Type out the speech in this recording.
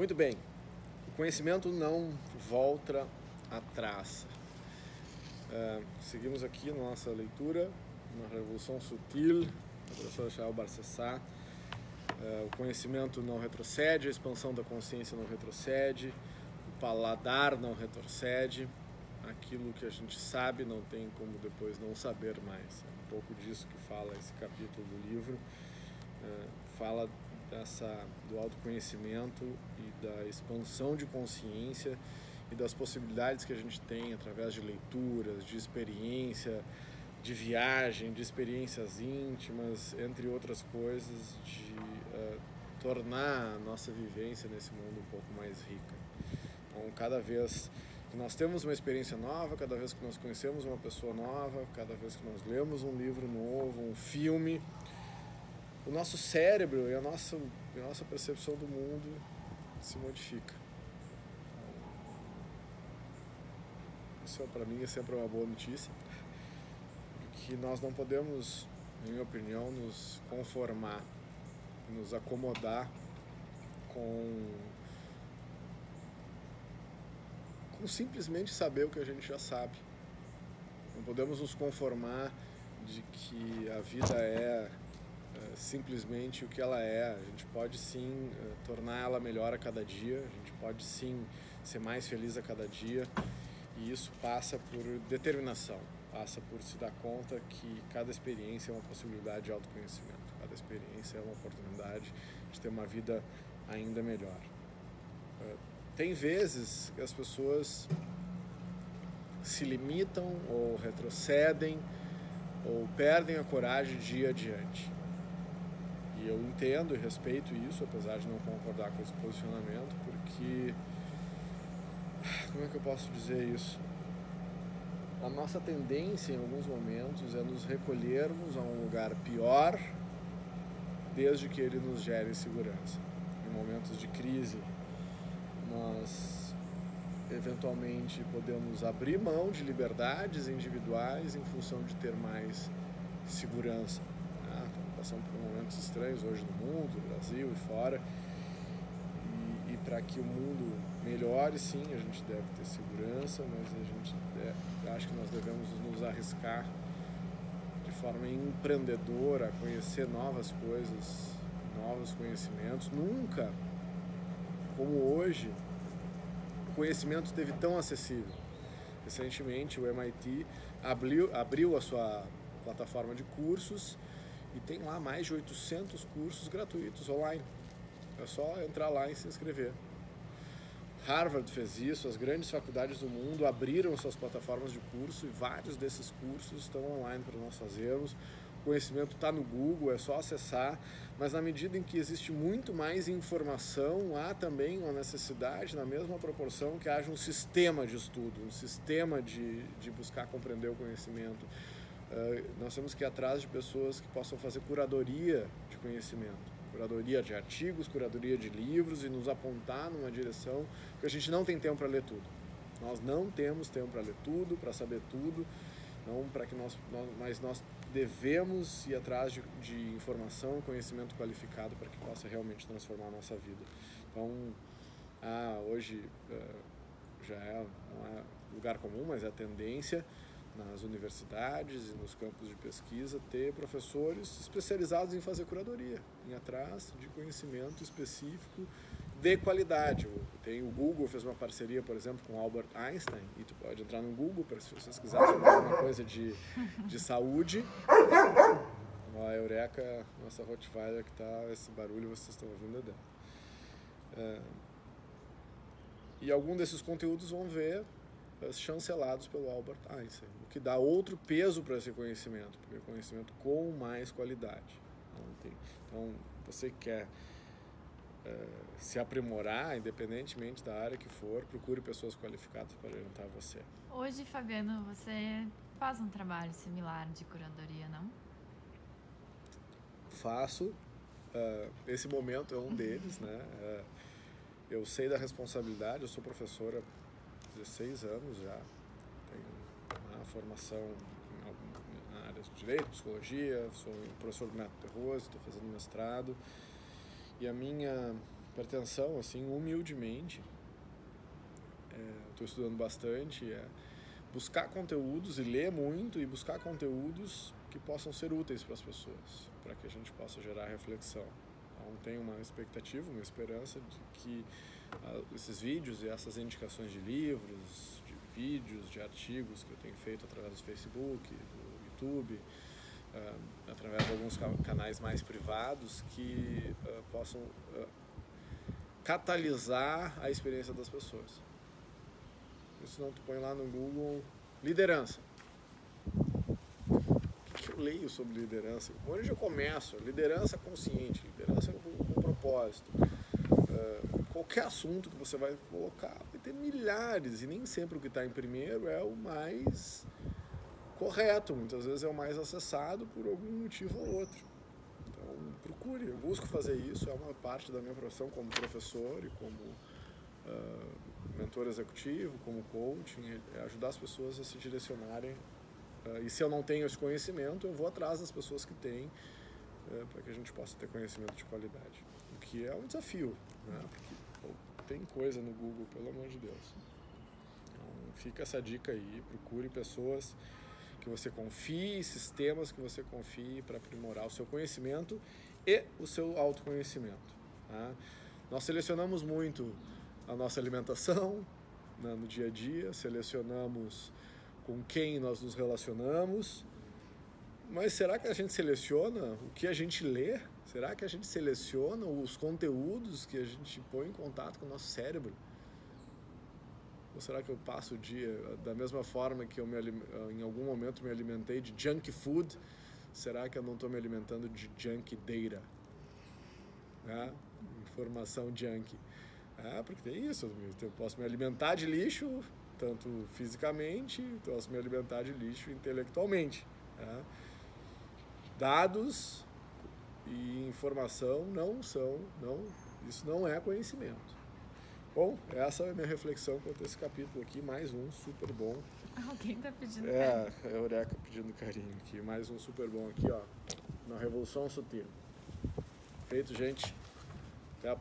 Muito bem. O conhecimento não volta atrás. Uh, seguimos aqui nossa leitura, uma revolução sutil, da professora Shael Barcessá. Uh, o conhecimento não retrocede, a expansão da consciência não retrocede, o paladar não retrocede, aquilo que a gente sabe não tem como depois não saber mais. É um pouco disso que fala esse capítulo do livro. Uh, fala dessa, do autoconhecimento e da expansão de consciência e das possibilidades que a gente tem através de leituras, de experiência, de viagem, de experiências íntimas, entre outras coisas, de uh, tornar a nossa vivência nesse mundo um pouco mais rica. Então, cada vez que nós temos uma experiência nova, cada vez que nós conhecemos uma pessoa nova, cada vez que nós lemos um livro novo, um filme, o nosso cérebro e a nossa, a nossa percepção do mundo se modifica. Isso para mim é sempre uma boa notícia, que nós não podemos, na minha opinião, nos conformar, nos acomodar com, com simplesmente saber o que a gente já sabe. Não podemos nos conformar de que a vida é é, simplesmente o que ela é. A gente pode sim é, tornar ela melhor a cada dia, a gente pode sim ser mais feliz a cada dia. E isso passa por determinação, passa por se dar conta que cada experiência é uma possibilidade de autoconhecimento, cada experiência é uma oportunidade de ter uma vida ainda melhor. É, tem vezes que as pessoas se limitam ou retrocedem ou perdem a coragem de ir adiante. E eu entendo e respeito isso, apesar de não concordar com esse posicionamento, porque. Como é que eu posso dizer isso? A nossa tendência em alguns momentos é nos recolhermos a um lugar pior desde que ele nos gere segurança. Em momentos de crise, nós eventualmente podemos abrir mão de liberdades individuais em função de ter mais segurança passando por momentos estranhos hoje no mundo, no Brasil e fora. E, e para que o mundo melhore, sim, a gente deve ter segurança, mas a gente é, acho que nós devemos nos arriscar de forma empreendedora a conhecer novas coisas, novos conhecimentos. Nunca, como hoje, o conhecimento esteve tão acessível. Recentemente, o MIT abriu, abriu a sua plataforma de cursos e tem lá mais de 800 cursos gratuitos online. É só entrar lá e se inscrever. Harvard fez isso, as grandes faculdades do mundo abriram suas plataformas de curso e vários desses cursos estão online para nós fazermos. O conhecimento está no Google, é só acessar, mas na medida em que existe muito mais informação, há também uma necessidade, na mesma proporção, que haja um sistema de estudo, um sistema de, de buscar compreender o conhecimento. Uh, nós temos que ir atrás de pessoas que possam fazer curadoria de conhecimento, curadoria de artigos, curadoria de livros e nos apontar numa direção que a gente não tem tempo para ler tudo. Nós não temos tempo para ler tudo, para saber tudo, não para que nós, nós, mas nós devemos ir atrás de, de informação conhecimento qualificado para que possa realmente transformar a nossa vida. Então, ah, hoje uh, já é, não é lugar comum, mas é a tendência nas universidades e nos campos de pesquisa ter professores especializados em fazer curadoria, em atrás de conhecimento específico de qualidade. Tem o Google fez uma parceria, por exemplo, com Albert Einstein, e tu pode entrar no Google para se vocês quiserem alguma coisa de, de saúde. A Eureka, nossa Rottweiler que tá esse barulho vocês estão ouvindo dela. É, e algum desses conteúdos vão ver chancelados pelo Albert Einstein, o que dá outro peso para esse conhecimento, porque é conhecimento com mais qualidade. Então, você quer é, se aprimorar, independentemente da área que for, procure pessoas qualificadas para orientar você. Hoje, Fabiano, você faz um trabalho similar de curadoria, não? Faço. Uh, esse momento é um deles, né? Uh, eu sei da responsabilidade, eu sou professora 16 anos já. Tenho uma formação na área de direito, psicologia, sou professor do método Terroso, estou fazendo mestrado. E a minha pretensão, assim, humildemente, estou é, estudando bastante, é buscar conteúdos e ler muito e buscar conteúdos que possam ser úteis para as pessoas, para que a gente possa gerar reflexão. Então, tenho uma expectativa, uma esperança de que uh, esses vídeos e essas indicações de livros, de vídeos, de artigos que eu tenho feito através do Facebook, do YouTube, uh, através de alguns canais mais privados, que uh, possam catalisar a experiência das pessoas. Se não, tu põe lá no Google liderança leio sobre liderança? Onde eu começo? Liderança consciente, liderança com, com propósito. Uh, qualquer assunto que você vai colocar vai ter milhares e nem sempre o que está em primeiro é o mais correto, muitas vezes é o mais acessado por algum motivo ou outro. Então, procure, eu busco fazer isso, é uma parte da minha profissão como professor e como uh, mentor executivo, como coaching, é ajudar as pessoas a se direcionarem Uh, e se eu não tenho esse conhecimento, eu vou atrás das pessoas que têm, uh, para que a gente possa ter conhecimento de qualidade. O que é um desafio, né? porque pô, tem coisa no Google, pelo amor de Deus. Então, fica essa dica aí, procure pessoas que você confie, sistemas que você confie para aprimorar o seu conhecimento e o seu autoconhecimento. Tá? Nós selecionamos muito a nossa alimentação né, no dia a dia, selecionamos com quem nós nos relacionamos. Mas será que a gente seleciona o que a gente lê? Será que a gente seleciona os conteúdos que a gente põe em contato com o nosso cérebro? Ou será que eu passo o dia da mesma forma que eu me, em algum momento me alimentei de junk food? Será que eu não estou me alimentando de junk data? Né? Informação junk. Ah, porque tem isso. Eu posso me alimentar de lixo tanto fisicamente, posso me alimentar de lixo intelectualmente. Né? Dados e informação não são, não, isso não é conhecimento. Bom, essa é a minha reflexão quanto a esse capítulo aqui, mais um super bom. Alguém está pedindo é, carinho. É, a Eureka pedindo carinho aqui, mais um super bom aqui, ó, na Revolução Sutil. Feito, gente. Até a próxima.